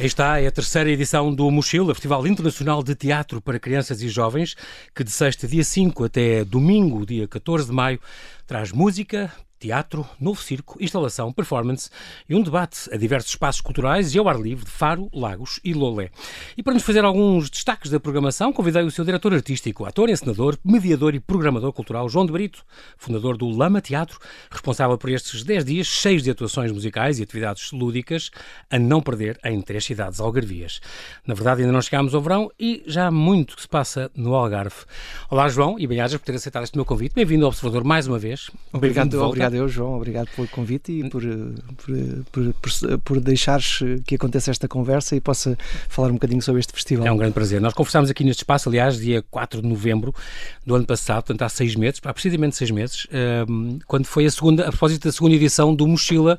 Aí está, é a terceira edição do Mochila, Festival Internacional de Teatro para Crianças e Jovens, que de sexta, dia 5 até domingo, dia 14 de maio, traz música, teatro, novo circo, instalação, performance e um debate a diversos espaços culturais e ao ar livre de Faro, Lagos e Lolé. E para nos fazer alguns destaques da programação, convidei o seu diretor artístico, ator, encenador, mediador e programador cultural, João de Brito, fundador do Lama Teatro, responsável por estes 10 dias cheios de atuações musicais e atividades lúdicas, a não perder em três cidades algarvias. Na verdade, ainda não chegámos ao verão e já há muito que se passa no Algarve. Olá, João, e bem-ajas por ter aceitado este meu convite. Bem-vindo ao Observador mais uma vez. Obrigado, obrigado Obrigado eu, João. Obrigado pelo convite e por, por, por, por, por deixares que aconteça esta conversa e possa falar um bocadinho sobre este festival. É um grande prazer. Nós conversámos aqui neste espaço, aliás, dia 4 de novembro do ano passado, portanto há seis meses, há precisamente seis meses, quando foi a segunda, a propósito da segunda edição do Mochila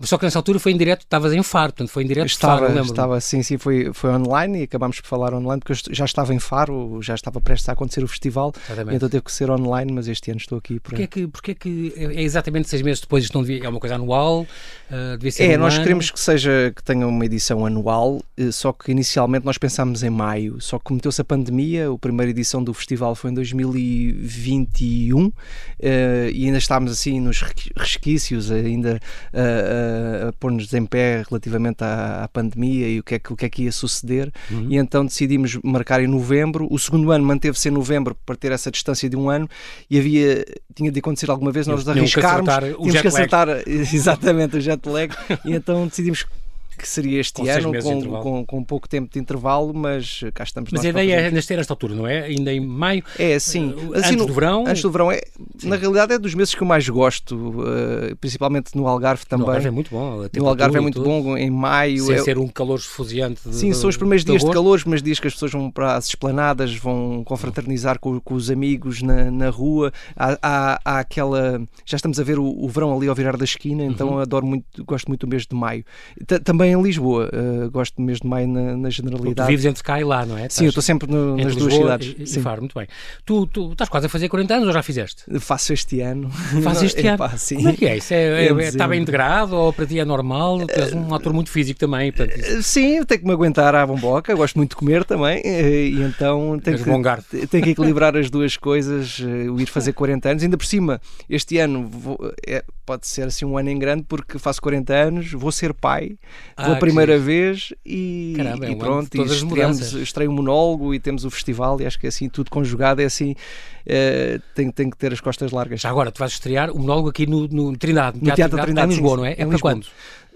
só que nessa altura foi em direto, estavas em Faro, portanto foi em direto estava, Faro, Estava, sim, sim, foi, foi online e acabámos por falar online porque eu já estava em Faro, já estava prestes a acontecer o festival, então teve que ser online, mas este ano estou aqui. Porquê é que, porquê que é exatamente seis meses depois, isto não devia, é uma coisa anual? Uh, devia ser é, um nós ano. queremos que seja, que tenha uma edição anual, eh, só que inicialmente nós pensámos em maio, só que cometeu-se a pandemia, a primeira edição do festival foi em 2021 uh, eh, e ainda estávamos assim nos resquícios, ainda uh, a pôr-nos em pé relativamente à, à, pandemia e o que, é que, o que é que ia suceder, uhum. e então decidimos marcar em novembro. O segundo ano manteve-se em novembro para ter essa distância de um ano e havia, tinha de acontecer alguma vez nós arriscarmos, tínhamos que acertar exatamente o jet lag, e então decidimos que seria este com ano, com, com, com, pouco tempo de intervalo, mas cá estamos Mas a ideia é nesta esta altura, não é? Ainda em maio? É, sim. Uh, assim, antes no, do verão? Antes do verão. É, na realidade é dos meses que eu mais gosto, uh, principalmente no Algarve também. No Algarve é muito bom. No Algarve é muito bom, em maio. Sem é, ser um calor esfuziante. De, sim, são os primeiros dias de calor, os primeiros dias que as pessoas vão para as esplanadas, vão confraternizar com, com os amigos na, na rua. Há, há, há, aquela... Já estamos a ver o, o, verão ali ao virar da esquina, então uhum. adoro muito, gosto muito do mês de maio. T também em Lisboa. Uh, gosto mês de maio na, na generalidade. Tu vives entre cá e lá, não é? Sim, eu estou sempre no, nas duas cidades. E, sim. Faro, muito bem. Tu, tu estás quase a fazer 40 anos ou já fizeste? Faço este ano. Fazes este ano? sim. Como é que é isso? É, é, é, está bem integrado ou para ti é normal? Tu és um ator muito físico também. Portanto, isso... Sim, tenho que me aguentar à bomboca, gosto muito de comer também eh, e então tenho que, tenho que equilibrar as duas coisas, eh, o ir fazer 40 anos. Ainda por cima, este ano vou, é, pode ser assim um ano em grande porque faço 40 anos, vou ser pai ah, pela primeira vez e, Caramba, é e pronto, e estreamos, estreio um monólogo e temos o festival e acho que é assim, tudo conjugado é assim, uh, tem, tem que ter as costas largas. Já agora, tu vais estrear o monólogo aqui no, no Trindade, no Teatro, Teatro Trindade, em Lisboa, não é? É para quando?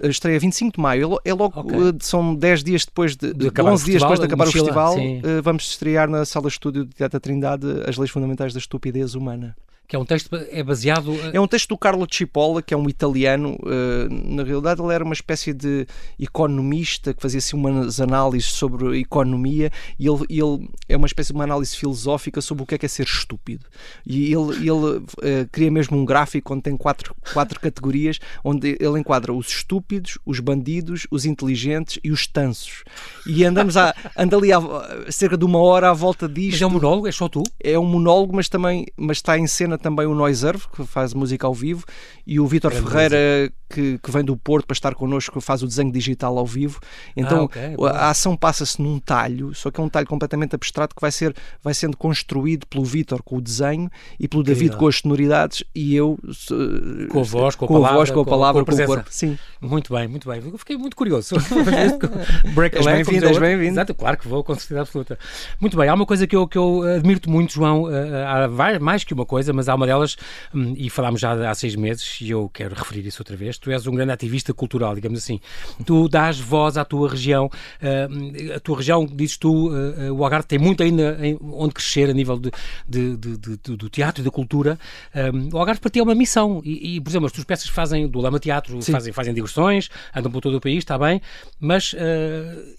estreia 25 de maio, é logo, okay. Eh, são 10 dias depois de, de, de 11 dias depois de acabar o festival, uh, vamos estrear na sala de estúdio do Teatro Trindade as leis fundamentais da estupidez humana que é um texto é baseado é um texto do Carlo Cipolla que é um italiano uh, na realidade ele era uma espécie de economista que fazia assim umas análises sobre economia e ele, ele é uma espécie de uma análise filosófica sobre o que é que é ser estúpido. E ele, ele uh, cria mesmo um gráfico onde tem quatro, quatro categorias onde ele enquadra os estúpidos os bandidos os inteligentes e os tansos. E andamos a, anda ali a, cerca de uma hora à volta disto. mas é um monólogo é só tu? É um monólogo mas também mas está em cena também o Noiserve, que faz música ao vivo, e o Vítor Ferreira, que, que vem do Porto para estar connosco, que faz o desenho digital ao vivo. Então ah, okay, a ação passa-se num talho, só que é um talho completamente abstrato que vai, ser, vai sendo construído pelo Vítor com o desenho e pelo David com as sonoridades e eu com a voz, com a com palavra, a voz, com a palavra, com, a com o corpo. Sim. Muito bem, muito bem. Eu fiquei muito curioso. Break és bem-vindo, és bem-vindo. Exato, claro que vou, com certeza absoluta. Muito bem, há uma coisa que eu, que eu admiro muito, João, há mais que uma coisa, mas há uma delas, hum, e falámos já há seis meses, e eu quero referir isso outra vez. Tu és um grande ativista vista cultural, digamos assim. Tu dás voz à tua região, uh, a tua região, dizes tu, uh, o Algarve tem muito ainda onde crescer a nível de, de, de, de do teatro e da cultura. Um, o Algarve para ti é uma missão e, e, por exemplo, as tuas peças fazem do Lama Teatro, fazem, fazem digressões, andam por todo o país, está bem, mas uh,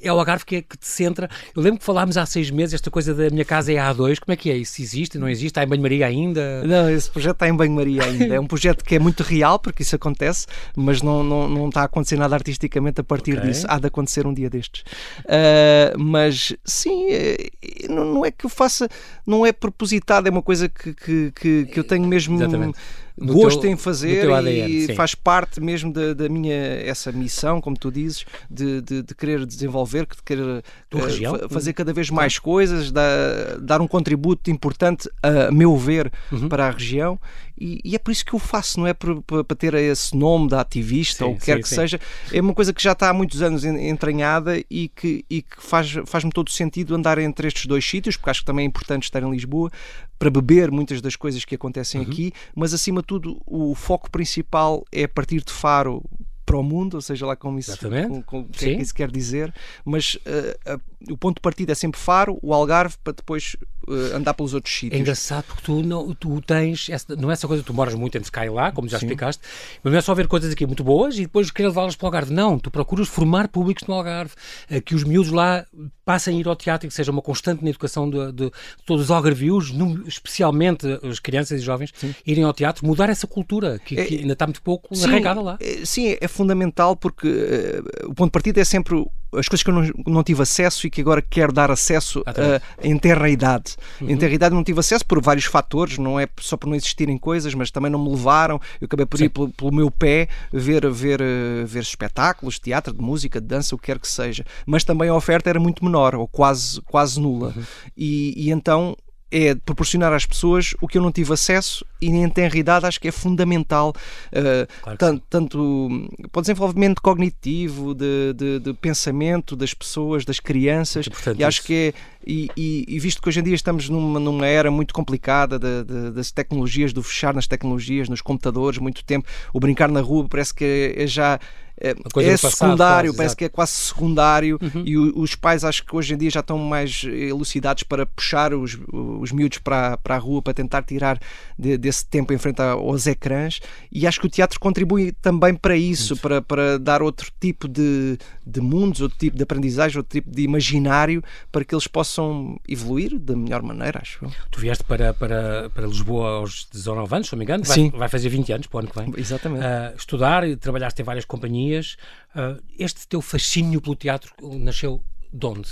é o Algarve que, é, que te centra. Eu lembro que falámos há seis meses esta coisa da minha casa é A2, como é que é isso? Existe, não existe? Está em banho-maria ainda? Não, esse projeto está em banho-maria ainda. É um projeto que é muito real, porque isso acontece, mas não, não, não está a acontecer nada artisticamente a partir okay. disso. Há de acontecer um dia destes. Uh, mas sim, eh, não, não, é que eu faça, não é propositado, é uma coisa que, que, que, que eu tenho mesmo. Exatamente gosto teu, em fazer ADN, e sim. faz parte mesmo da, da, minha essa missão, como tu dizes, de, de, de querer desenvolver, de querer uh, fazer cada vez mais coisas, dar, dar um contributo importante, a meu ver, uhum. para a região. E, e, é por isso que eu faço, não é para ter esse nome de ativista sim, ou o que quer que sim. seja. É uma coisa que já está há muitos anos entranhada e que, e que faz, faz-me todo sentido andar entre estes dois sítios, porque acho que também é importante estar em Lisboa para beber muitas das coisas que acontecem uhum. aqui, mas acima de tudo o foco principal é partir de Faro para o mundo, ou seja lá como isso, com, com, que, é que isso quer dizer, mas uh, uh, o ponto de partida é sempre Faro, o Algarve, para depois uh, andar pelos outros sítios. É engraçado porque tu, não, tu tens, essa, não é essa coisa, tu moras muito entre Sky lá, como já Sim. explicaste, mas não é só ver coisas aqui muito boas e depois querer levá-las para o Algarve. Não, tu procuras formar públicos no Algarve, uh, que os miúdos lá passem a ir ao teatro e que seja uma constante na educação de, de, todos os algarvios, especialmente as crianças e jovens, Sim. irem ao teatro, mudar essa cultura que, é, que ainda está muito pouco sim, arraigada lá. É, sim, é fundamental porque uh, o ponto de partida é sempre as coisas que eu não, não tive acesso e que agora quero dar acesso uh, em terra idade. Uhum. Em terra idade não tive acesso por vários fatores, não é só por não existirem coisas, mas também não me levaram. Eu acabei por Sim. ir pelo, pelo, meu pé ver, ver, uh, ver espetáculos, teatro, de música, de dança, o que quer que seja. Mas também a oferta era muito menor, ou quase, quase nula. Uhum. E, e então é proporcionar às pessoas o que eu não tive acesso e em tenra idade acho que é fundamental uh, claro tanto, para o desenvolvimento cognitivo de, de, de, pensamento das pessoas, das crianças e acho que é e, e, e, visto que hoje em dia estamos numa, numa era muito complicada de, de, das tecnologias, do fechar nas tecnologias, nos computadores, muito tempo, o brincar na rua parece que é, é já é, é secundário, quase, parece que é quase secundário uhum. e o, os pais acho que hoje em dia já estão mais elucidados para puxar os, os miúdos para, para a rua para tentar tirar de, desse tempo em frente aos ecrãs e acho que o teatro contribui também para isso, para, para dar outro tipo de, de mundos, outro tipo de aprendizagem, outro tipo de imaginário para que eles possam evoluir da melhor maneira, acho Tu vieste para, para, para Lisboa aos 19 anos, se não me engano, vai, Sim. vai fazer 20 anos para o ano que vem. Exatamente. Uh, estudar, trabalhaste em várias companhias. Uh, este teu fascínio pelo teatro nasceu de onde,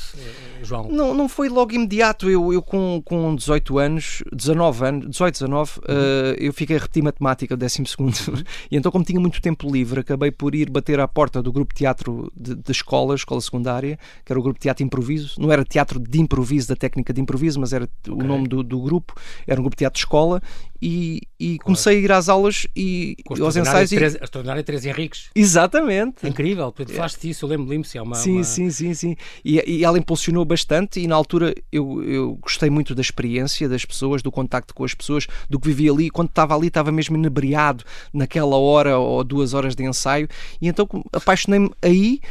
João? Não, não foi logo imediato. Eu, eu com, com 18 anos, 19 anos, 18, 19, uhum. uh, eu fiquei a repetir matemática, 12 segundo. E então, como tinha muito tempo livre, acabei por ir bater à porta do grupo de teatro de, de escola, escola secundária, que era o grupo de teatro improviso. Não era teatro de improviso, da técnica de improviso, mas era okay. o nome do, do grupo. Era um grupo de teatro de escola e, e claro. comecei a ir às aulas e aos ensaios. E... A extraordinária Teresa Henriques. Exatamente. Incrível, tu falaste disso, eu lembro-me se é uma. Sim, uma... sim, sim, sim. E, e, ela impulsionou bastante e na altura eu, eu gostei muito da experiência das pessoas, do contacto com as pessoas, do que vivia ali. Quando estava ali, estava mesmo inebriado naquela hora ou duas horas de ensaio e então apaixonei-me aí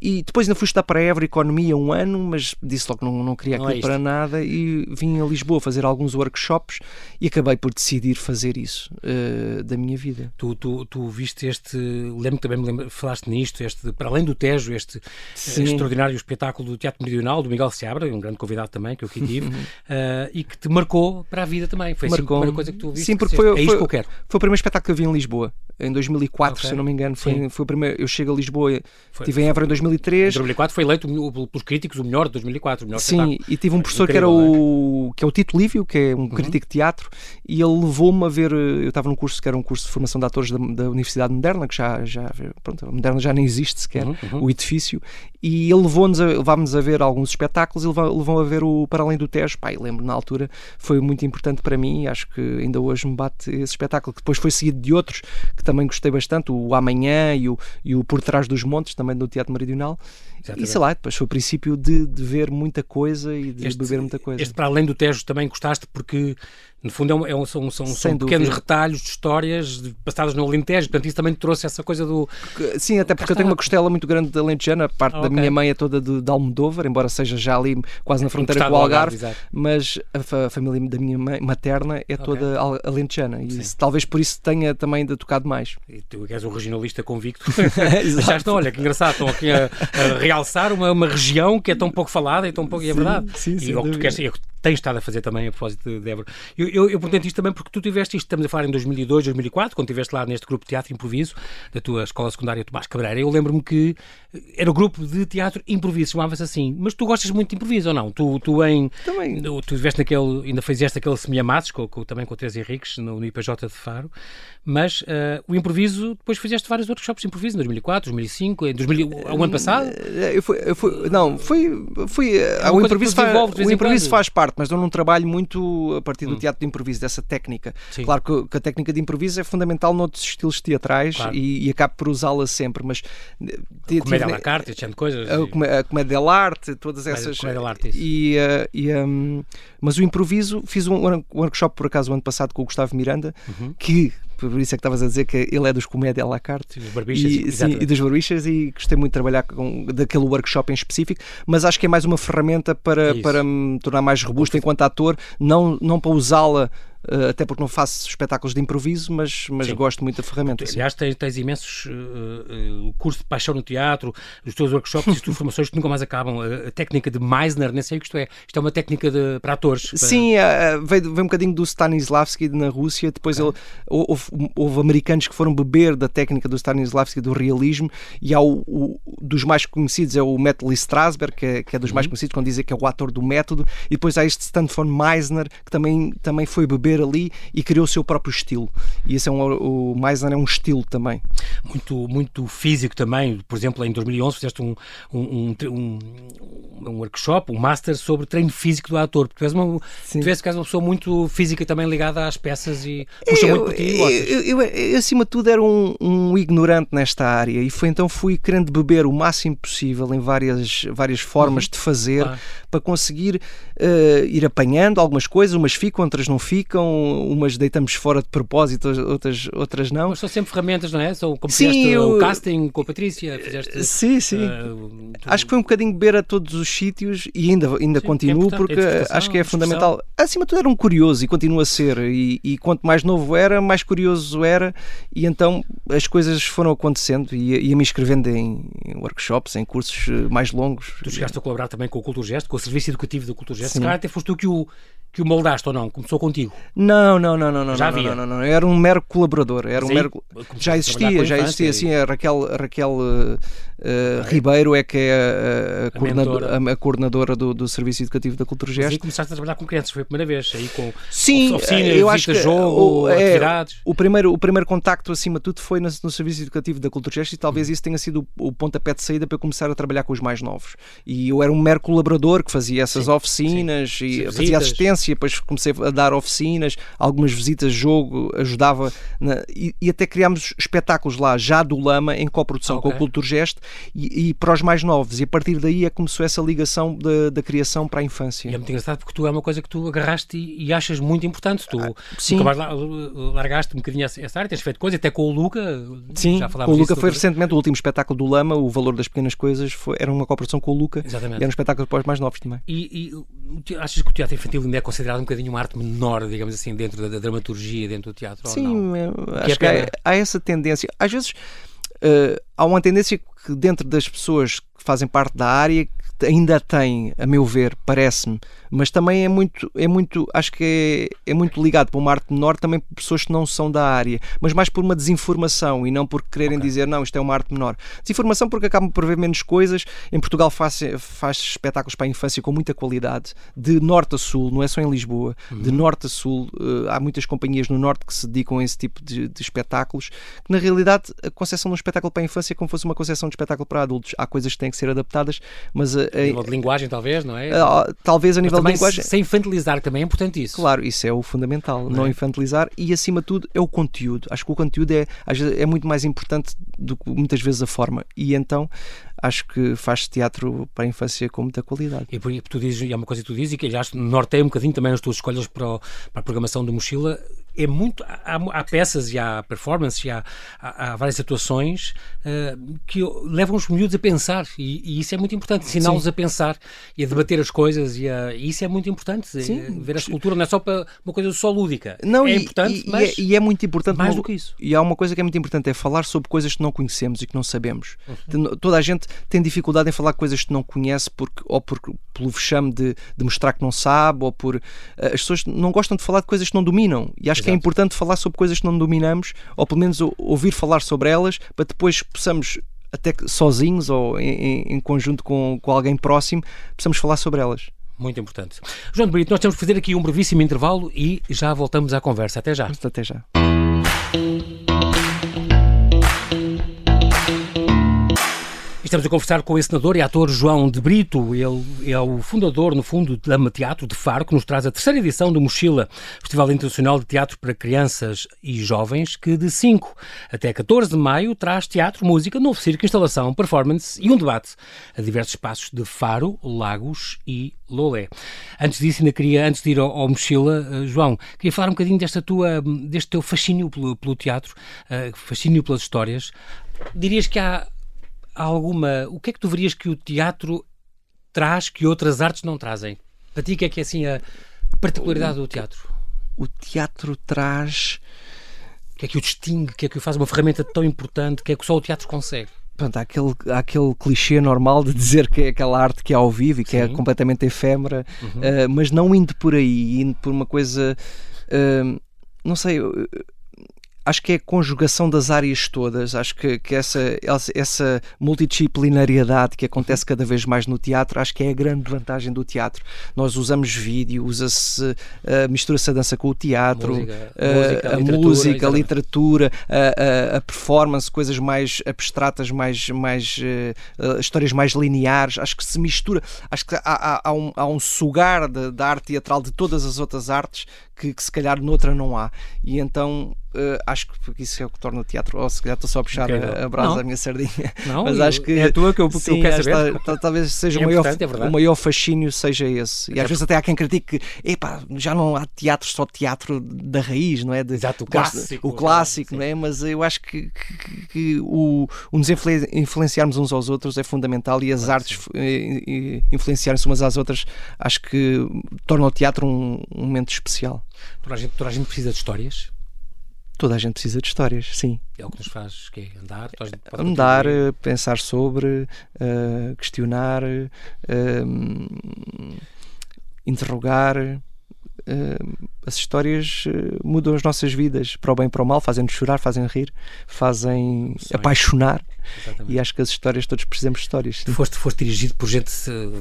e depois ainda fui estudar para a Évora Economia um ano, mas disse logo que não, não queria aquilo não é para nada e vim a Lisboa fazer alguns workshops e acabei por decidir fazer isso uh, da minha vida. Tu, tu, tu viste este, lembro que também me lembro, falaste nisto, este, para além do Tejo, este Sim. extraordinário espetáculo do Teatro Meridional, do Miguel Seabra, um grande convidado também que eu aqui tive, uh, e que te marcou para a vida também. Foi assim marcou. a primeira coisa que tu viste. Sim, porque foi, é isto foi, que eu quero. Foi o primeiro espetáculo que eu vi em Lisboa, em 2004, okay. se eu não me engano. Foi, foi o primeiro, eu chego a Lisboa, foi, estive em Évora em 2003. Em 2004 foi eleito pelos críticos o melhor de 2004. O melhor Sim, e tive um professor Incrível, que era o, que é o Tito Lívio, que é um uhum. crítico de teatro, e ele levou-me a ver. Eu estava num curso que era um curso de formação de atores da, da Universidade Moderna, que já, já, pronto, a Moderna já nem existe sequer, uhum, uhum. o edifício, e ele levou-nos a, levámos a ver alguns espetáculos e levou, levou a ver o Para Além do Tejo. Pai, lembro na altura, foi muito importante para mim e acho que ainda hoje me bate esse espetáculo, que depois foi seguido de outros que também gostei bastante, o Amanhã e o, e o Por Trás dos Montes, também do Teatro Meridional. Exatamente. E sei lá, depois foi o princípio de, de ver muita coisa e de este, beber muita coisa. Este, para além do Tejo, também gostaste porque no fundo, é um, é um, são, são, são pequenos retalhos de histórias passadas no Alentejo, portanto, isso também trouxe essa coisa do. Sim, até porque eu tenho uma costela muito grande de Alentejana, a parte ah, da minha mãe é toda de, de Almodóvar, embora seja já ali quase na fronteira com o Algarve, Algarve mas a, a, família da minha mãe materna é toda okay. alentejana e isso, talvez por isso tenha também ainda tocado mais. E tu és um regionalista convicto. Achaste, olha que engraçado, estão aqui a, a realçar uma, uma região que é tão pouco falada e tão pouco. Sim, e é verdade. Sim, e o que tu queres, tens estado a fazer também, a propósito de Débora. Eu, eu, eu pergunto isto também porque tu tiveste isto, estamos a falar em 2002, 2004, quando estiveste lá neste grupo de teatro improviso da tua escola secundária Tomás Cabreira. Eu lembro-me que era o grupo de teatro improviso, chamava-se assim. Mas tu gostas muito de improviso ou não? Tu, tu em. Também. Tu estiveste naquele. Ainda fizeste aquele semiamatos, com, com, também com o Teresa Henriques, no, no IPJ de Faro. Mas uh, o improviso, depois fizeste vários workshops de improviso, em 2004, 2005, em 2000, o ano passado? Eu fui, eu fui, não, foi. foi o improviso, faz, o improviso faz parte, mas eu não trabalho muito a partir do hum. teatro de improviso, dessa técnica. Sim. Claro que, que, a técnica de improviso é fundamental noutros estilos teatrais claro. e, e acabo por usá-la sempre, mas. A comédia à la carte, esse tipo de coisas. A, a comédia arte, todas essas. Comédia arte, isso. E, uh, e, um, mas o improviso, fiz um workshop por acaso o ano passado com o Gustavo Miranda, uhum. que por isso é que estavas a dizer que ele é dos comédia à la carte. Sim, e, sim, e dos barbichas e gostei muito de trabalhar com daquele workshop em específico, mas acho que é mais uma ferramenta para, para me tornar mais robusto enquanto ator, não, não para usá-la até porque não faço espetáculos de improviso, mas, mas gosto muito da ferramenta. Aliás, tens, tens imensos uh, uh, curso de paixão no teatro, os teus workshops, as tuas formações que nunca mais acabam. A, técnica de Meisner, nem sei o que isto é. Isto é uma técnica de, para atores. Para... Sim, veio, veio um bocadinho do Stanislavski na Rússia, depois ele, houve, houve, americanos que foram beber da técnica do Stanislavski, do realismo, e há o, o dos mais conhecidos é o Metal Strasberg, que é, que é dos uhum. mais conhecidos, quando dizem que é o ator do método, e depois há este Stanford Meisner, que também, também foi beber ali e criou o seu próprio estilo. E esse é um, o Meisner é um estilo também. Muito, muito físico também. Por exemplo, em 2011 fizeste um, um, um, um workshop, um master sobre treino físico do ator. Tu és uma, tu és, uma pessoa muito física também ligada às peças e puxa eu, muito por ti. Eu, eu, eu, acima de tudo, era um, um ignorante nesta área e foi então fui querendo beber o máximo possível em várias, várias formas uhum. de fazer ah. para conseguir uh, ir apanhando algumas coisas, umas ficam, outras não ficam, umas deitamos fora de propósito, outras, outras não. Mas são sempre ferramentas, não é? São, como sim, fizeste eu... o casting com a Patrícia, fizeste, Sim, sim. Uh, Acho que foi um bocadinho beber a todos os sítios e ainda, ainda sim, continuo, é porque acho que é fundamental. Acima de tudo era um curioso e continua a ser, e, e, quanto mais novo era, mais curioso era, e então as coisas foram acontecendo e ia-me inscrevendo em, workshops, em cursos eh, mais longos. Tu chegaste a colaborar também com o Cultura Gesto, com o Serviço Educativo do Cultura Gesto, se calhar até foste tu que o que o moldaste ou não? Começou contigo? Não, não, não, não, não. Já havia? Não, não, não, Era um mero colaborador. Era um mero... Já existia, já existia. Assim, a Raquel, a Raquel uh, Ribeiro é que é a, a, a, coordenadora, a coordenadora do, do, Serviço Educativo da Cultura Gesto. E começaste a trabalhar com crianças, foi a primeira vez, aí com Sim, oficinas, eu acho que jogo, o, é, atividades. O primeiro, o primeiro contacto, acima de tudo, foi no, no Serviço Educativo da Cultura Gesto e talvez isso tenha sido o, o pontapé de saída para eu começar a trabalhar com os mais novos. E eu era um mero colaborador que fazia essas sim, oficinas sim. e fazia assistência, depois comecei a dar oficinas, algumas visitas de jogo, ajudava na, e, e, até criámos espetáculos lá, já do Lama, em coprodução okay. com o Culturgest e, e para os mais novos. E a partir daí é que começou essa ligação da, da criação para a infância. E é muito engraçado porque tu é uma coisa que tu agarraste e, e achas muito importante. Tu ah, sim. largaste um bocadinho essa área, tens feito coisa, até com o Luca. Sim, já com o Luca foi recentemente o último espetáculo do Lama, o Valor das Pequenas Coisas, foi, era uma cooperação com o Luca. Exatamente. E era um espetáculo para os mais novos também. E, e achas que o teatro infantil ainda é considerado um bocadinho uma arte menor, digamos assim, dentro da, da dramaturgia, dentro do teatro? Sim, acho que, que há, há, essa tendência. Às vezes uh, há uma tendência que dentro das pessoas que fazem parte da área ainda tem, a meu ver, parece-me, mas também é muito, é muito acho que é, é muito ligado para uma arte menor também por pessoas que não são da área, mas mais por uma desinformação e não por quererem okay. dizer não, isto é uma arte menor. Desinformação porque acabam por ver menos coisas. Em Portugal faz, faz espetáculos para a infância com muita qualidade, de norte a sul, não é só em Lisboa, uhum. de norte a sul. Uh, há muitas companhias no norte que se dedicam a esse tipo de, de espetáculos, que na realidade a concepção de um espetáculo para a infância é como fosse uma concepção de espetáculo para adultos. Há coisas que têm que ser adaptadas, mas. A, a, nível de linguagem, talvez, não é? Talvez a nível de linguagem. Sem infantilizar também é importante isso. Claro, isso é o fundamental, não, não é? infantilizar e acima de tudo é o conteúdo. Acho que o conteúdo é, é muito mais importante do que muitas vezes a forma. E então acho que faz teatro para a infância com muita qualidade. E por tu dizes, e é uma coisa que tu dizes, e que aliás norteia um bocadinho também as tuas escolhas para, o, para a programação do Mochila, é muito. Há, há peças e há performances e há, há, há várias atuações uh, que levam os miúdos a pensar e, e isso é muito importante, ensiná-los a pensar e a debater as coisas e, a, e isso é muito importante. Sim. Ver a escultura não é só para uma coisa só lúdica. Não, é e, importante, e, mas. E é, e é muito importante. Mais do que isso. E há uma coisa que é muito importante: é falar sobre coisas que não conhecemos e que não sabemos. Uhum. Toda a gente tem dificuldade em falar coisas que não conhece porque, ou por, pelo vexame de, de mostrar que não sabe, ou por. Uh, as pessoas não gostam de falar de coisas que não dominam. E acho. Que é importante falar sobre coisas que não dominamos, ou pelo menos ouvir falar sobre elas, para depois possamos até sozinhos ou em, em conjunto com, com alguém próximo, possamos falar sobre elas. Muito importante. João de Brito, nós temos que fazer aqui um brevíssimo intervalo e já voltamos à conversa. Até já. Até já. Estamos a conversar com o senador e ator João de Brito. Ele é o fundador, no fundo, da Teatro de Faro, que nos traz a terceira edição do Mochila, Festival Internacional de Teatro para Crianças e Jovens, que de 5 até 14 de maio traz teatro, música, novo circo, instalação, performance e um debate a diversos espaços de Faro, Lagos e Lolé. Antes disso, ainda queria, antes de ir ao, ao Mochila, uh, João, queria falar um bocadinho desta tua, deste teu fascínio pelo, pelo teatro, uh, fascínio pelas histórias. Dirias que há alguma. O que é que tu verias que o teatro traz que outras artes não trazem? Para ti, o que é que é assim a particularidade do teatro? O teatro traz. O que é que o distingue? O que é que o faz uma ferramenta tão importante? O que é que só o teatro consegue? Pronto, há aquele, há aquele clichê normal de dizer que é aquela arte que é ao vivo e que é Sim. é completamente efêmera, uhum. uh, mas não indo por aí, indo por uma coisa. Uh, não sei, acho que é a conjugação das áreas todas, acho que, que essa, essa multidisciplinariedade que acontece cada vez mais no teatro, acho que é a grande vantagem do teatro. Nós usamos vídeo, usa-se, uh, mistura-se a dança com o teatro, música, uh, música, a, literatura, música, a literatura, a, a, a, performance, coisas mais abstratas, mais, mais uh, histórias mais lineares, acho que se mistura, acho que há, há, há um, há um sugar da arte teatral de todas as outras artes que, que se calhar noutra não há. E então uh, acho que isso é o que torna o teatro. Ou se calhar estou só a puxar a, a brasa da minha sardinha. Não, Mas acho que. É a tua que eu, sim, eu quero saber. Talvez seja é o, maior, é o maior fascínio seja esse. E às vezes até há quem critique que epá, já não há teatro só teatro da raiz, não é? De, Exato, o clássico. O clássico, não é? Mas eu acho que, que, que o, o nos influenciarmos uns aos outros é fundamental e as claro, artes influenciarem-se umas às outras acho que torna o teatro um, um momento especial. Toda a, gente, toda a gente precisa de histórias? Toda a gente precisa de histórias, sim. É o que nos faz que é andar? Andar, pensar sobre, uh, questionar, uh, interrogar. Uh, as histórias mudam as nossas vidas para o bem e para o mal, fazem-nos chorar, fazem rir, fazem apaixonar. Exatamente. E acho que as histórias, todos precisamos de histórias. Sim. Foste, foste dirigido por gente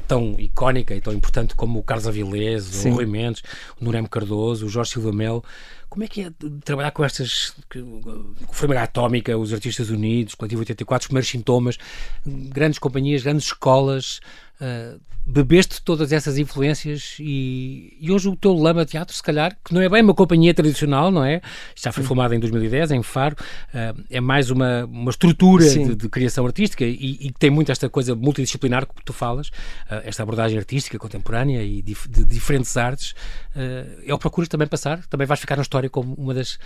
tão icónica e tão importante como o Carlos Avilés, o Rui Mendes, o Nurem Cardoso, o Jorge Silva Melo. Como é que é trabalhar com estas, com Formiga Atómica, os Artistas Unidos, Coletivo 84, os primeiros sintomas, grandes companhias, grandes escolas, uh, bebeste todas essas influências e, e, hoje o teu Lama Teatro, se calhar, que não é bem uma companhia tradicional, não é? Já foi filmada em 2010, em Faro, uh, é mais uma, uma estrutura de, de, criação artística e, que tem muito esta coisa multidisciplinar que tu falas, uh, esta abordagem artística contemporânea e de, de diferentes artes. Uh, é o procuras também passar? Também vais ficar na história como uma das,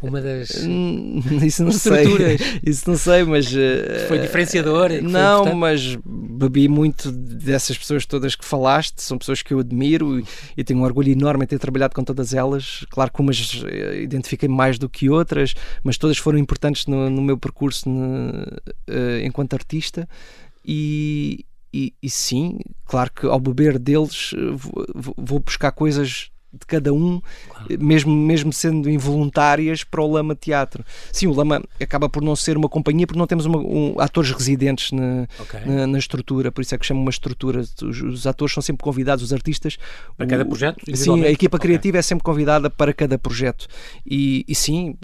uma das hum, isso não estruturas? Sei. Isso não sei, mas... foi diferenciador? Não, foi mas bebi muito dessas pessoas todas que falaste, são pessoas que eu admiro e, tenho um orgulho enorme em ter trabalhado com todas elas. Claro que umas eh, identifiquei mais do que outras, mas todas foram importantes no, no meu percurso no, uh, enquanto artista. E, e, e, sim, claro que ao beber deles eh, vou, vou buscar coisas de cada um, claro. mesmo, mesmo sendo involuntárias, para o Lama Teatro. Sim, o Lama acaba por não ser uma companhia porque não temos uma, um, atores residentes na, okay. na, na, estrutura, por isso é que chama uma estrutura. Os, os, atores são sempre convidados, os artistas. Para o, cada projeto? Sim, a equipa okay. criativa é sempre convidada para cada projeto. E, e sim,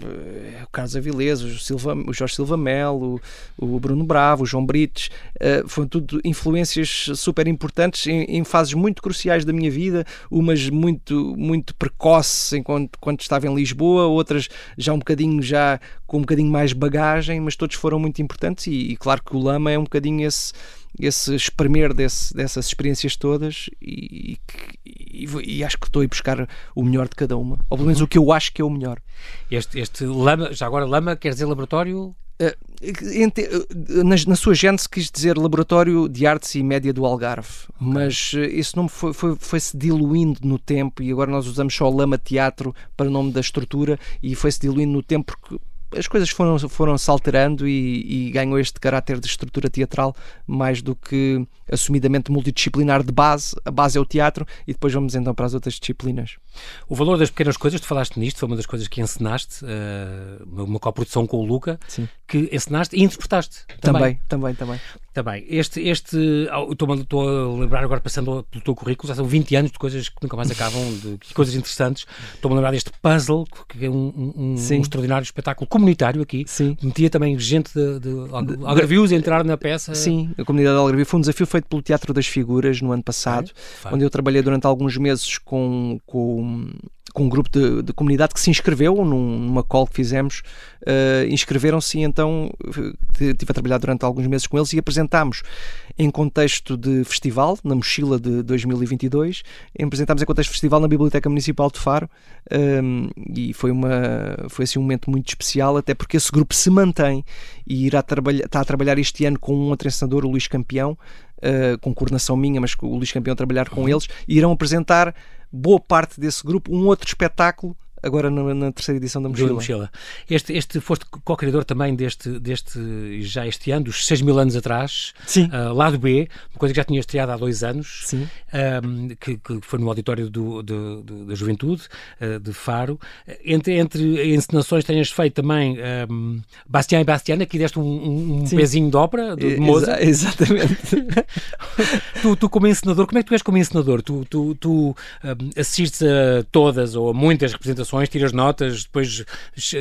é o Carlos Avilés, o, Silva, o Jorge Silva Melo, o, o Bruno Bravo, o João Brites, uh, foram tudo influências super importantes em, em fases muito cruciais da minha vida, umas muito muito precoce enquanto quando estava em Lisboa, outras já um bocadinho já com um bocadinho mais bagagem, mas todos foram muito importantes e, e claro que o Lama é um bocadinho esse esse espremer desse, dessas experiências todas e, e, e, acho que estou a ir buscar o melhor de cada uma, ou pelo menos o que eu acho que é o melhor. Este, este Lama, já agora Lama quer dizer laboratório? Uh, na, na, sua gênese quis dizer Laboratório de Artes e Média do Algarve, okay. mas uh, esse nome foi, foi, foi, se diluindo no tempo e agora nós usamos só Lama Teatro para o nome da estrutura e foi-se diluindo no tempo porque as coisas foram, foram se alterando e, e, ganhou este caráter de estrutura teatral mais do que assumidamente multidisciplinar de base. A base é o teatro e depois vamos então para as outras disciplinas. O valor das pequenas coisas, tu falaste nisto, foi uma das coisas que ensinaste, uh, uma coprodução com o Luca, Sim. Que ensinaste e interpretaste. Também, também, também. também. também. Este, este estou a lembrar agora, passando pelo teu currículo, já são 20 anos de coisas que nunca mais acabam, de coisas interessantes. Estou-me a lembrar deste puzzle, que é um, um, um extraordinário espetáculo comunitário aqui. Sim. Metia também gente de, de, de Algarvios a entrar na peça. Sim, a comunidade de Algarvio foi um desafio feito pelo Teatro das Figuras no ano passado, é, onde eu trabalhei durante alguns meses com, com com um grupo de, de, comunidade que se inscreveu num, numa call que fizemos, uh, inscreveram-se e então estive a trabalhar durante alguns meses com eles e apresentámos em contexto de festival, na mochila de 2022, apresentámos em contexto de festival na Biblioteca Municipal de Faro um, ehm, e foi, uma, foi assim um momento muito especial, até porque esse grupo se mantém e irá trabalhar, está a trabalhar este ano com um outro ensinador, o Luís Campeão, uh, com coordenação minha, mas com o Luís Campeão a trabalhar com eles, e irão apresentar boa parte desse grupo um outro espetáculo agora na, na, terceira edição da Mochila. mochila. Este, este foste co-criador também deste, deste, já este ano, dos 6 mil anos atrás, Sim. Uh, lado B, uma coisa que já tinha estreado há dois anos, Sim. Um, que, que, foi no auditório do, do, do, da Juventude, uh, de Faro. Entre, entre encenações tenhas feito também um, Bastião e Bastiana, aqui deste um, um pezinho de ópera, de, de Mozart. Exa exatamente. tu, tu, como encenador, como é que tu és como encenador? Tu, tu, tu assistes a todas ou a muitas representações tiras notas, depois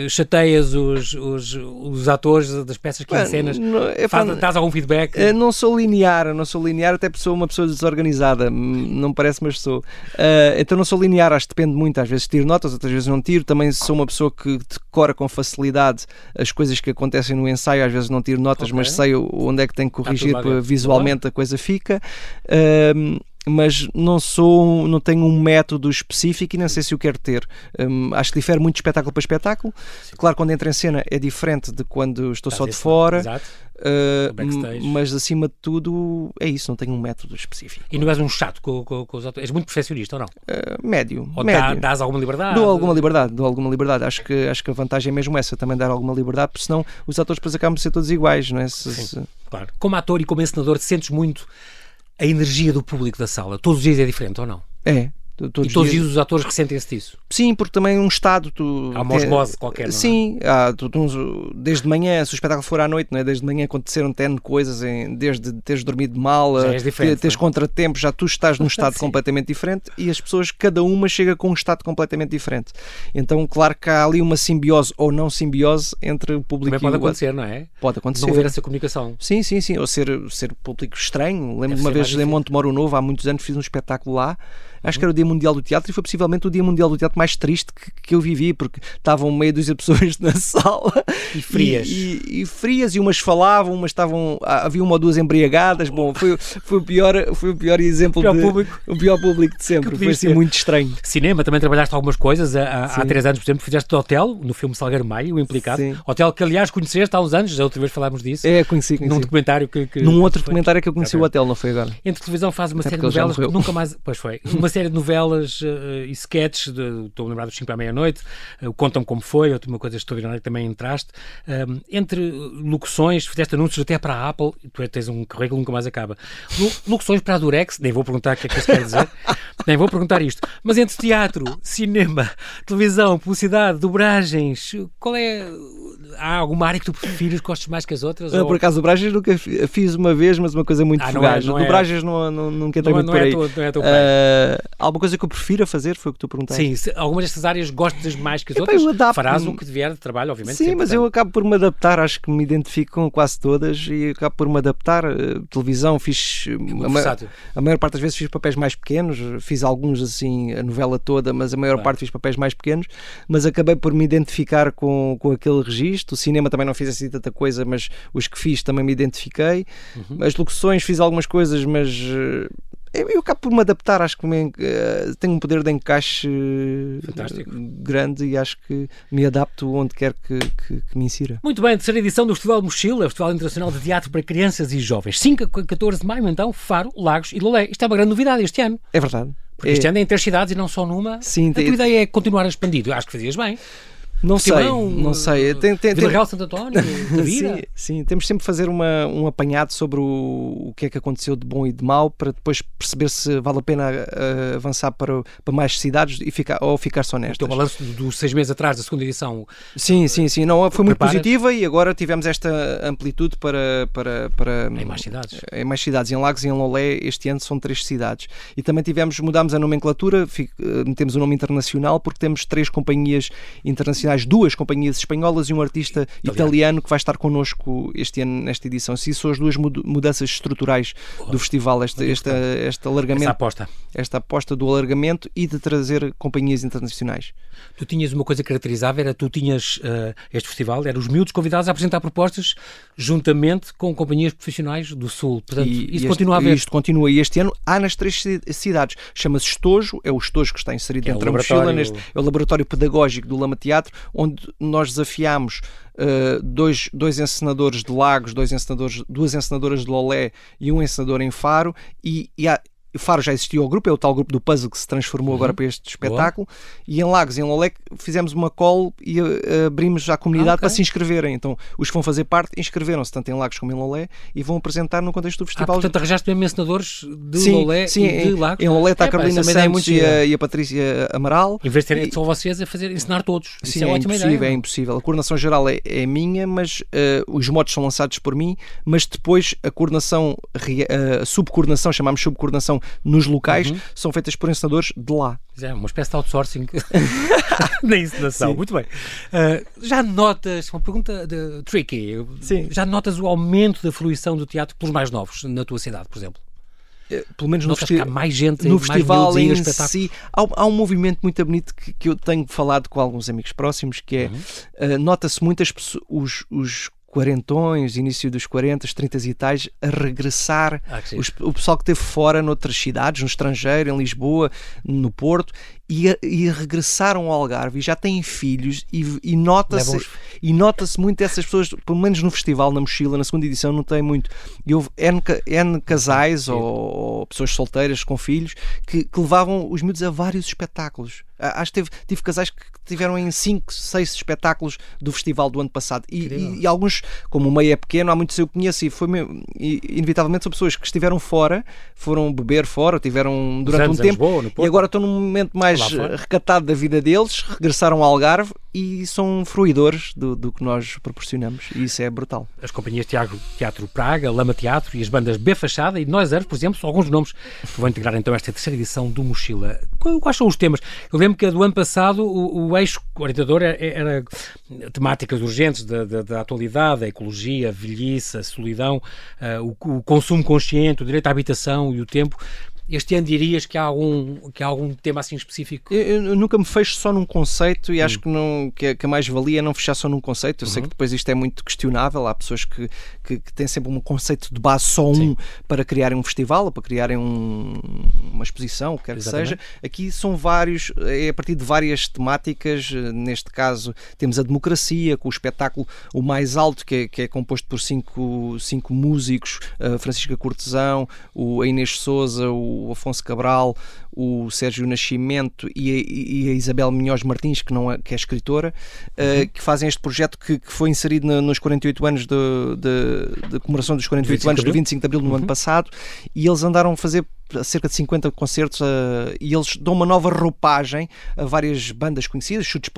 chateias os, os, os atores das peças que encenas, Faz, dás algum feedback? Não sou linear, não sou linear, até sou uma pessoa desorganizada, não parece, mas sou. Uh, então não sou linear, acho que depende muito, às vezes tiro notas, outras vezes não tiro, também sou uma pessoa que decora com facilidade as coisas que acontecem no ensaio, às vezes não tiro notas, okay. mas sei onde é que tenho que corrigir para visualmente a coisa fica. Uh, mas não sou, não tenho um método específico e nem sei se o quero ter. Um, acho que difere muito de espetáculo para espetáculo. Sim. Claro, quando entro em cena é diferente de quando estou só de fora. Exato. Uh, mas acima de tudo é isso, não tenho um método específico. E não és um chato com, com, com os atores? És muito perfeccionista ou não? Uh, médio. Ou médio. Dá, dás alguma liberdade? Dou alguma liberdade, dou alguma liberdade. Acho que, acho que a vantagem é mesmo essa, também dar alguma liberdade, porque senão os atores depois acabam de ser todos iguais, não é? Se, Sim, se... claro. Como ator e como encenador, te sentes muito a energia do público da sala? Todos os dias é diferente ou não? É, Todos e todos dias... os atores ressentem-se disso? Sim, porque também um estado. Tu, há uma osmose qualquer, não é? Sim, há, tu, tu, desde manhã, se o espetáculo for à noite, não é? desde manhã aconteceram tendo coisas, em, desde teres dormido mal, diferente, teres é? contratempos, já tu estás num estado completamente diferente e as pessoas, cada uma chega com um estado completamente diferente. Então, claro que há ali uma simbiose ou não simbiose entre o público também e pode o acontecer, não é? Pode acontecer. Não haver essa comunicação. Sim, sim, sim. Ou ser, ser público estranho. Lembro de uma vez em Monte Moro Novo, há muitos anos, fiz um espetáculo lá acho que era o Dia Mundial do Teatro e foi possivelmente o Dia Mundial do Teatro mais triste que, que eu vivi, porque estavam meia dúzia de pessoas na sala e frias. E, e, e, frias, e umas falavam, umas estavam. Ah, havia uma ou duas embriagadas. Bom, foi, foi, o, pior, foi o pior exemplo. O pior de, público. O pior público de sempre. Foi assim muito estranho. Cinema, também trabalhaste algumas coisas. Há, há três anos, por exemplo, fizeste hotel, no filme Salgueiro Maio, o Implicado. Sim. Hotel que, aliás, conheceste há uns anos, já outra vez falámos disso. É, conheci, conheci. Num documentário que. que Num outro documentário que eu conheci okay. o hotel, não foi agora. Entre televisão faz uma Até série de novelas que nunca mais. Pois foi. Uma série de novelas uh, e sketches, de, estou a lembrar dos 5 à meia-noite, uh, contam como foi, outra uma coisa extraordinária que também entraste. Uh, entre locuções, fizeste anúncios até para a Apple, tu tens um currículo que nunca mais acaba. Locuções para a Durex, nem vou perguntar o que é que isso quer dizer, nem vou perguntar isto. Mas entre teatro, cinema, televisão, publicidade, dobragens, qual é. Há alguma área que tu prefiras, gostes mais que as outras? Ou... Por acaso, dobragens nunca fiz uma vez, mas uma coisa muito ah, fugaz. Não é, não dobragens é... não, não, nunca entrei muito não por é aí. Tua, não é tua uh, alguma coisa que eu prefira fazer, foi o que tu perguntaste. Sim, algumas destas áreas gostas mais que as outras, adapto farás o que vier de trabalho, obviamente. Sim, mas eu acabo por me adaptar, acho que me identifico com quase todas e acabo por me adaptar. Uh, televisão, fiz. É a, maior, a maior parte das vezes fiz papéis mais pequenos, fiz alguns assim, a novela toda, mas a maior claro. parte fiz papéis mais pequenos, mas acabei por me identificar com, com aquele registro isto. O cinema também não fiz assim tanta coisa, mas os que fiz também me identifiquei. Uhum. As locuções fiz algumas coisas, mas uh, eu, eu acabo por me adaptar, acho que me, uh, tenho um poder de encaixe Fantástico. grande e acho que me adapto onde quer que, que, que me insira. Muito bem, terceira edição do Festival Mochila, Festival Internacional de Teatro para Crianças e Jovens. 5 a 14 de maio, então, Faro, Lagos e Lolé. Isto é uma grande novidade este ano. É verdade. Porque este é... ano é em três cidades e não só numa. Sim, a tua ideia é continuar a expandir. Eu acho que fazias bem. Não sei, não sei. Tem, tem, Vila Real Santo António, sim, sim, temos sempre de fazer uma, um apanhado sobre o, o que é que aconteceu de bom e de mau para depois perceber se vale a pena uh, avançar para, para mais cidades e ficar, ou ficar só nestas. O balanço dos seis meses atrás da segunda edição. Sim, sim, sim. Não, foi muito preparas? positiva e agora tivemos esta amplitude para, para, para. Em mais cidades. Em mais cidades. Em Lagos e em Lolé, este ano são três cidades. E também tivemos, mudámos a nomenclatura, fico, metemos o nome internacional porque temos três companhias internacionais, duas companhias espanholas e um artista italiano, italiano que vai estar connosco este ano nesta edição. Se isso são as duas mudanças estruturais do festival, este, este, este alargamento. Esta aposta. Esta aposta do alargamento e de trazer companhias internacionais. Tu tinhas uma coisa que caracterizava, era tu tinhas uh, este festival, eram os miúdos convidados a apresentar propostas juntamente com companhias profissionais do Sul. Portanto, e, isso este, continua a haver. Isto continua e este ano há nas três cidades. Chama-se Estojo, é o Estojo que está inserido é dentro da mochila, neste, é o laboratório pedagógico do Lama Teatro, onde nós desafiámos uh, dois, dois encenadores de Lagos, dois encenadores, duas encenadoras de Lolé e um encenador em Faro, e, e Faro já existia o grupo, é o tal grupo do puzzle que se transformou uhum. agora para este espetáculo. Boa. E em Lagos e em Lolé fizemos uma call e uh, abrimos à comunidade ah, okay. para se inscreverem. Então, os que vão fazer parte inscreveram-se tanto em Lagos como em Lolé e vão apresentar no contexto do festival. Ah, portanto, arranjaste mesmo encenadores de sim, Lolé sim, e de Lagos? Em Lolé está é, a Carolina Santos e a, e a, Patrícia Amaral. Em vez de terem só vocês a fazer, ensinar todos. Sim, Isso é, é impossível, ideia, é impossível. A coordenação geral é, é minha, mas uh, os modos são lançados por mim, mas depois a coordenação, a subcoordenação, chamamos subcoordenação nos locais, uhum. são feitas por ensinadores de lá. É uma espécie de outsourcing na encenação. Sim. Muito bem. Uh, já notas, uma pergunta de, tricky, Sim. já notas o aumento da fruição do teatro pelos mais novos na tua cidade, por exemplo? Eh, pelo menos no, festi mais gente, no festival em si, há, há, um movimento muito bonito que, que, eu tenho falado com alguns amigos próximos, que é, uhum. uh, nota-se muitas os, os quarentões, início dos 40, 30 e tais, a regressar. Ah, Os, o pessoal que esteve fora noutras cidades, no estrangeiro, em Lisboa, no Porto, e, e regressaram ao Algarve e já têm filhos e, e nota-se e nota-se muito essas pessoas, pelo menos no festival, na mochila, na segunda edição, não tem muito. E houve N, N casais ou, ou, pessoas solteiras com filhos que, que levavam os miúdos a vários espetáculos. Acho que teve, tive casais que tiveram em 5, 6 espetáculos do festival do ano passado. E, e, e, alguns, como o meio é pequeno, há muitos eu conheço e foi e, inevitavelmente são pessoas que estiveram fora, foram beber fora, tiveram durante um tempo Lisboa, e agora estão num momento mais recatado da vida deles, regressaram ao Algarve e são fruidores do, do que nós proporcionamos e isso é brutal. As companhias Teatro, Teatro Praga, Lama Teatro e as bandas B Fachada e Nós Earth, por exemplo, são alguns nomes que vão integrar então esta terceira edição do Mochila. Quais são os temas? Eu lembro que do ano passado o, o eixo orientador era, era temáticas urgentes da, da, da, atualidade, a ecologia, a velhice, a solidão, uh, o, o consumo consciente, o direito à habitação e o tempo. Este ano dirias que há algum, que há algum tema assim específico? Eu, eu nunca me fecho só num conceito e acho hum. que, não, que, a, mais-valia é não fechar só num conceito. Eu uhum. sei que depois isto é muito questionável. Há pessoas que, que, que têm sempre um conceito de base só um Sim. para criarem um festival ou para criarem um, uma exposição, o que quer que seja. Aqui são vários, é a partir de várias temáticas. Neste caso, temos a democracia, com o espetáculo o mais alto, que é, que é composto por cinco, cinco músicos: a Francisca Cortesão, o, a Inês Souza, o o Afonso Cabral, o Sérgio Nascimento e a, e a Isabel Minhoz Martins, que, não é, que é escritora, eh, uhum. uh, que fazem este projeto que, que foi inserido na, nos 48 anos de, de, de comemoração dos 48 anos do 25 de Abril no uhum. ano passado e eles andaram a fazer cerca de 50 concertos uh, e eles dão uma nova roupagem a várias bandas conhecidas, chutes,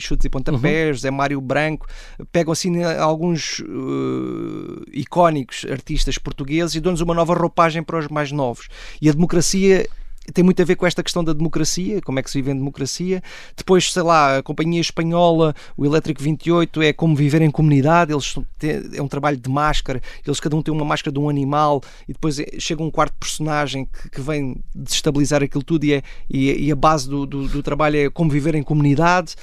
chutes e pontapés, uhum. Zé Mário Branco, pegam assim alguns uh, icónicos artistas portugueses e dão-nos uma nova roupagem para os mais novos. E a democracia tem muito a ver com esta questão da democracia, como é que se vive em democracia. Depois, sei lá, a companhia espanhola, o Elétrico 28, é como viver em comunidade, eles têm, é um trabalho de máscara, eles cada um tem uma máscara de um animal e depois é, chega um quarto personagem que, que vem desestabilizar aquilo tudo e, é, e, e a base do, do, do, trabalho é como viver em comunidade.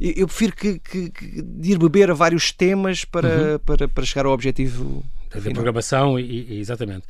eu prefiro que, que, que, ir beber a vários temas para, uhum. para, para chegar ao objetivo da programação, e, e, exatamente.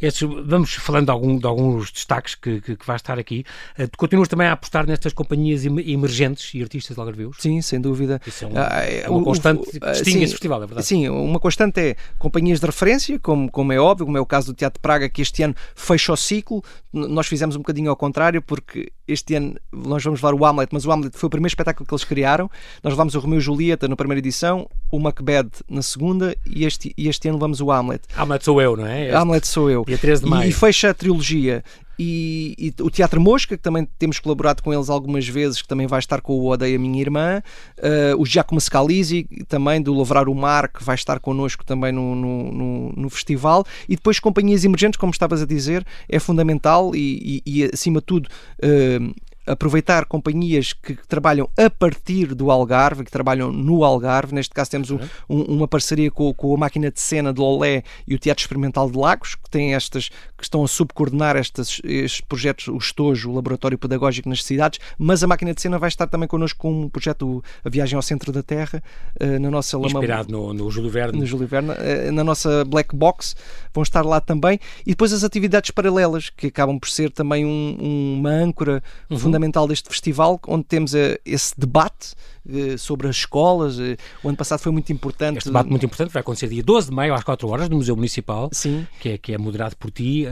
Estes, vamos falando de, algum, de alguns destaques que, que, que vai estar aqui. Uh, continuas também a apostar nestas companhias emergentes e artistas de Algarvios? Sim, sem dúvida. Isso é, um, ah, é uma constante o, que distingue esse festival, é verdade? Sim, uma constante é companhias de referência, como, como é óbvio, como é o caso do Teatro de Praga, que este ano fecha o ciclo. Nós fizemos um bocadinho ao contrário, porque este ano nós vamos levar o Hamlet, mas o Hamlet foi o primeiro espetáculo que eles criaram. Nós levámos o Romeu e Julieta na primeira edição, o Macbeth na segunda e este, e este ano levamos o Hamlet. Hamlet sou eu, não é? Este... Hamlet sou eu. Dia 13 de maio. E, e fecha a trilogia. E, e, o Teatro Mosca, que também temos colaborado com eles algumas vezes, que também vai estar com o Odeia Minha Irmã, uh, o Giacomo Scalisi, também do Lavrar o Mar, que vai estar connosco também no, no, no, no festival, e depois companhias emergentes, como estavas a dizer, é fundamental e, e acima de tudo, uh, aproveitar companhias que trabalham a partir do Algarve, que trabalham no Algarve. Neste caso temos um, um, uma parceria com, com, a máquina de cena de Lolé e o Teatro Experimental de Lagos, que têm estas, que estão a subcoordenar estes, estes projetos, o Estojo, o Laboratório Pedagógico nas cidades, mas a máquina de cena vai estar também connosco com um projeto A Viagem ao Centro da Terra, uh, na nossa Inspirado lama, no, no Júlio Verne. No Júlio Verne, uh, na nossa Black Box, vão estar lá também. E depois as atividades paralelas, que acabam por ser também um, uma âncora uhum. fundamental fundamental deste festival, onde temos uh, esse debate uh, sobre as escolas. Uh, o ano passado foi muito importante. Este debate muito importante vai acontecer dia 12 de maio, às 4 horas, no Museu Municipal, Sim. Que, é, que é moderado por ti.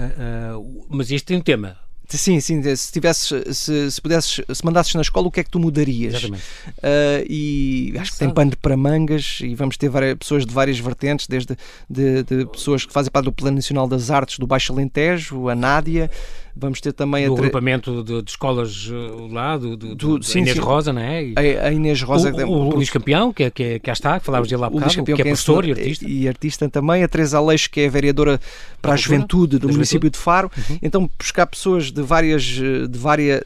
mas este tem um tema. Sim, sim, se tivesses, se, se pudesses, se mandasses na escola, o que é que tu mudarias? Exatamente. Uh, e acho que tem pano para mangas e vamos ter várias, pessoas de várias vertentes, desde de, de pessoas que fazem parte do Plano Nacional das Artes do Baixo Alentejo, a Nádia, Vamos ter também do a agrupamento de, de, escolas uh, lá, do, do, do sim, Inês sim. Rosa, não é? A, a, Inês Rosa. O, o, o Luís Campeão, que, é, que, é, que está, que falámos dele há bocado, que é, é professor e artista. E artista também. A Teresa Aleixo, que é vereadora para a, a juventude do município de Faro. Uhum. Então, buscar pessoas de várias, de várias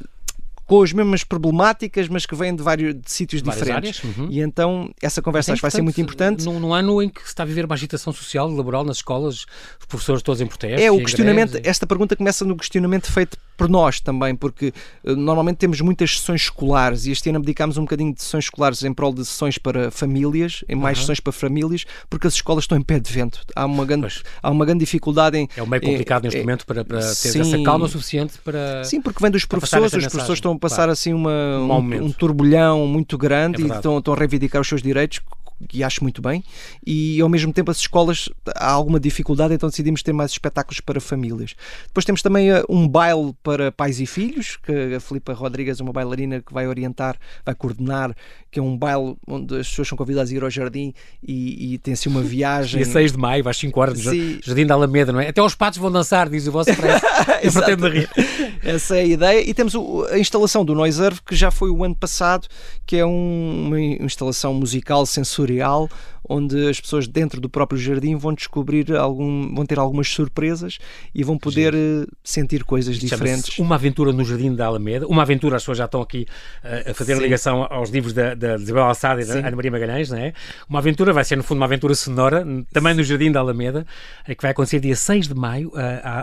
com as mesmas problemáticas, mas que vêm de vários de sítios Várias diferentes. Uhum. E então essa conversa é acho que vai ser muito importante. Num, num, ano em que se está a viver uma agitação social laboral nas escolas, os professores todos em protesto. É, o questionamento, greves, esta pergunta começa no questionamento feito por nós também, porque uh, normalmente temos muitas sessões escolares e este ano dedicámos um bocadinho de sessões escolares em prol de sessões para famílias, em mais uhum. sessões para famílias, porque as escolas estão em pé de vento. Há uma grande, há uma grande dificuldade em. É um meio complicado neste momento para, para ter sim, essa calma suficiente para. Sim, porque vem dos professores, os professores estão passar claro. assim uma, um, um, um, turbilhão muito grande é e estão, estão a reivindicar os seus direitos que acho muito bem, e ao mesmo tempo as escolas há alguma dificuldade, então decidimos ter mais espetáculos para famílias. Depois temos também uh, um baile para pais e filhos, que a Filipa Rodrigues, uma bailarina que vai orientar, vai coordenar, que é um baile onde as pessoas são convidadas a ir ao jardim e, e tem assim uma viagem. Dia 6 de maio, às 5 horas, no Jardim da Alameda, não é? Até os patos vão dançar, diz o vosso preço. Eu rir. Essa é a ideia. E temos a instalação do Noiserve, que já foi o ano passado, que é um, uma instalação musical sensorial sensorial onde as pessoas dentro do próprio jardim vão descobrir algum, vão ter algumas surpresas e vão poder Sim. Eh, sentir coisas diferentes. Uma aventura no Jardim da Alameda, uma aventura, as pessoas já estão aqui uh, a fazer Sim. ligação aos livros da, da Isabel Alçada e da Ana Maria Magalhães, não é? Uma aventura vai ser, no fundo, uma aventura sonora, também no Jardim da Alameda, que vai acontecer dia 6 de maio, uh,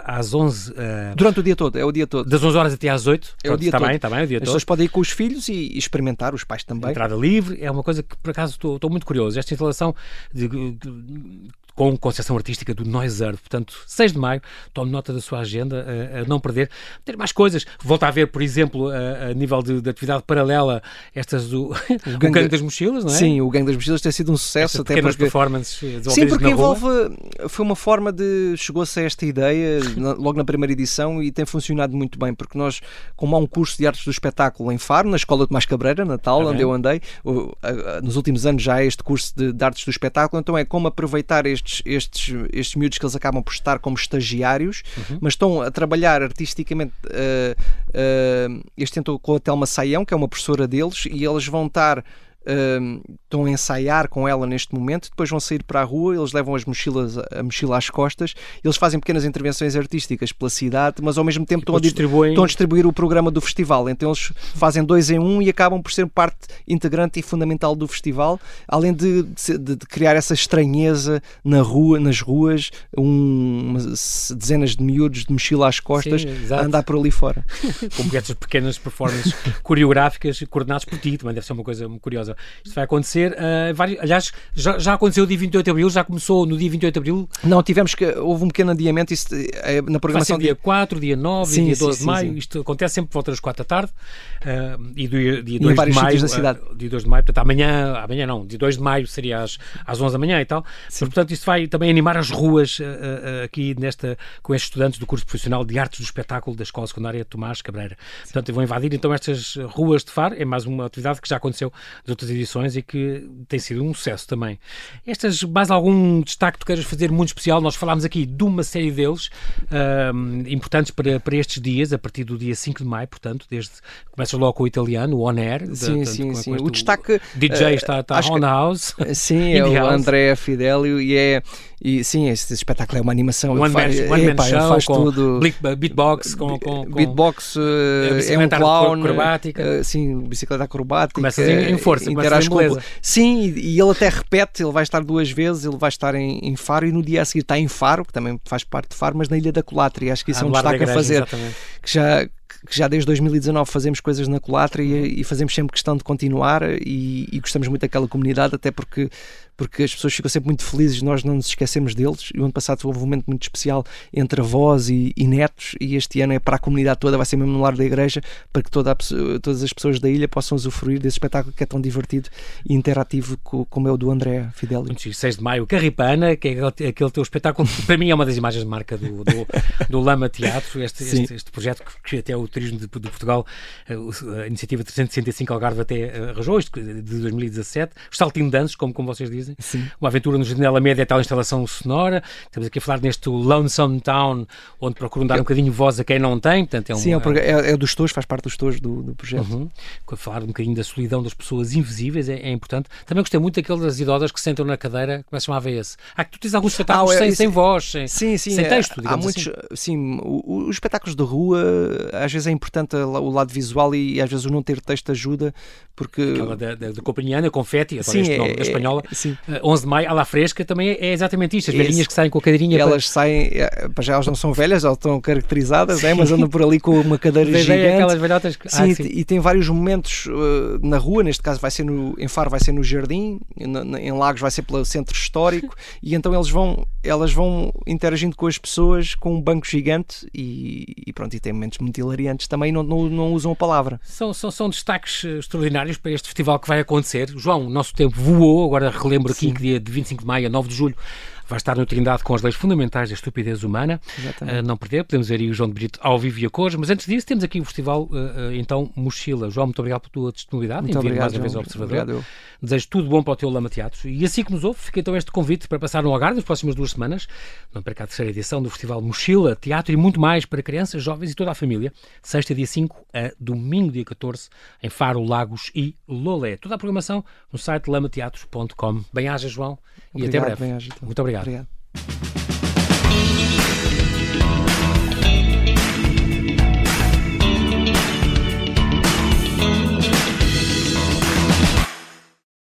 às 11... Uh, Durante o dia todo, é o dia todo. Das 11 horas até às 8. É o dia está todo. Bem, está bem, o dia as todo. pessoas podem ir com os filhos e experimentar, os pais também. Entrada livre, é uma coisa que, por acaso, estou, estou muito curioso. Esta instalação de, com concepção artística do Noiser. Portanto, 6 de maio, tome nota da sua agenda, a, a não perder. Ter mais coisas. Volta a ver, por exemplo, a, a nível de, de, atividade paralela, estas do o gangue, das mochilas, não é? Sim, o gangue das mochilas tem sido um sucesso. até porque... performances Sim, porque envolve. Foi uma forma de. Chegou-se a esta ideia logo na primeira edição e tem funcionado muito bem, porque nós, como há um curso de artes do espetáculo em Faro, na Escola de Mais Cabreira, Natal, ah, onde eu andei, nos últimos anos já há este curso de, de artes do espetáculo, então é como aproveitar este estes, estes, estes miúdos que eles acabam por estar como estagiários, uhum. mas estão a trabalhar artisticamente. Uh, uh, este tentou com a Telma Saião, que é uma professora deles, e eles vão estar estão a ensaiar com ela neste momento, depois vão sair para a rua, eles levam as mochilas, a mochila às costas, eles fazem pequenas intervenções artísticas pela cidade, mas ao mesmo tempo estão a, distribuem... estão a, distribuir o programa do festival. Então eles fazem dois em um e acabam por ser parte integrante e fundamental do festival, além de, de, de criar essa estranheza na rua, nas ruas, um, dezenas de miúdos de mochila às costas Sim, a andar por ali fora. Como essas pequenas performances coreográficas coordenadas por ti, também deve ser uma coisa curiosa maravilhosa. Isto vai acontecer, uh, vários, aliás, já, já aconteceu no dia 28 de Abril, já começou no dia 28 de Abril. Não, tivemos que, houve um pequeno adiamento isso, é, na programação. Vai dia 4, dia 9 sim, dia 12 sim, de maio, sim, isto acontece sempre por volta das 4 da tarde, uh, e do dia 2 de maio, da cidade. Uh, dia 2 de maio, portanto amanhã, amanhã não, dia 2 de maio seria às, às 11 da manhã e tal, mas portanto isto vai também animar as ruas aqui nesta, com estes estudantes do curso profissional de Artes do Espetáculo da Escola Secundária Tomás Cabreira. Portanto, vão invadir então estas ruas de Faro, é mais uma atividade que já aconteceu nas outras edições e que tem sido um sucesso também. Estas, mais algum destaque que tu queiras fazer muito especial? Nós falámos aqui de uma série deles, uh, importantes para, para estes dias, a partir do dia 5 de maio, portanto, desde começas logo com o italiano, o On Air. Sim, sim, sim. O destaque. DJ uh, está, está on house. Sim, é o. André Fidelio e é e sim, esse espetáculo é uma animação. One, faz, man, one man show faz tudo. beatbox, com, com, com beatbox, uh, é um clown. Acrobática. Uh, sim, bicicleta acrobática. Começa em, em força, interage com Sim, e, e, ele até repete, ele vai estar duas vezes, ele vai estar em, em, Faro e no dia a seguir está em Faro, que também faz parte de Faro, mas na Ilha da Colatra, e acho que isso ah, é um destaque igreja, a fazer. Exatamente. Que já que já desde 2019 fazemos coisas na Colatra e, e fazemos sempre questão de continuar e, e, gostamos muito daquela comunidade, até porque porque as pessoas ficam sempre muito felizes, nós não nos esquecemos deles. E o ano passado houve um momento muito especial entre avós e, e netos, e este ano é para a comunidade toda, vai ser mesmo no lar da igreja, para que toda a, todas as pessoas da ilha possam usufruir desse espetáculo que é tão divertido e interativo como é o do André Fidelio. 6 de maio, Carripana, que é aquele teu espetáculo, que para mim é uma das imagens de marca do, do, do Lama Teatro, este, este, este, projeto que até o Turismo de, de Portugal, a iniciativa 365 Algarve até arranjou, isto de 2017, os saltinho danços, como, como vocês dizem, Sim. Uma aventura no Janela Média, tal instalação sonora. Estamos aqui a falar neste Lonesome Town, onde procuram dar um bocadinho voz a quem não tem. Portanto, é um, Sim, é, é, é dos tojos, faz parte dos tojos do, do projeto. Uhum. Falar um bocadinho da solidão das pessoas invisíveis é, é, importante. Também gostei muito daquelas idosas que sentam na cadeira, como é que se chamava esse? Ah, que tu tens alguns espetáculos ah, sem, sem voz, sem, sim, sim, sem é, texto, há muitos, assim. Sim, os espetáculos de rua, às vezes é importante o lado visual e às vezes o não ter texto ajuda, porque... Aquela da, da, da Companhiana, Confetti, sim, este nome, é, espanhola, sim. 11 de maio, à la fresca, também é exatamente isto. As velhinhas que saem com a cadeirinha. Elas para... saem, é, já elas não são velhas, elas estão caracterizadas, é, mas andam por ali com uma cadeira gigante. Aquelas velhotas que... sim, ah, sim. E, tem vários momentos uh, na rua, neste caso vai ser no, em Faro vai ser no Jardim, em, em Lagos vai ser pelo centro histórico, e então eles vão, elas vão interagindo com as pessoas com um banco gigante e, e pronto, e tem momentos muito hilariantes também não, não, não usam a palavra. São, são, são destaques eh, extraordinários para este festival que vai acontecer. João, o nosso tempo voou, agora relembro aqui Sim. que dia de 25 de maio a 9 de julho vai estar no Trindade com as leis fundamentais da estupidez humana. Uh, não perder, podemos ver aí o João de Brito ao vivo e a cores, mas antes disso temos aqui o festival, uh, uh, então, Mochila. João, muito obrigado pela tua disponibilidade muito em vir mais uma vez ao Observador. Obrigado. Desejo tudo bom para o teu Lama Teatro. E assim que nos ouve, fica então este convite para passar no Algarve nas próximas duas semanas, não perca a terceira edição do Festival Mochila, Teatro e muito mais para crianças, jovens e toda a família. Sexta, dia 5 a domingo, dia 14, em Faro, Lagos e Lolé. Toda a programação no site lamateatros.com. Bem-aja, João, obrigado, e até breve. Então. Obrigado. obrigado.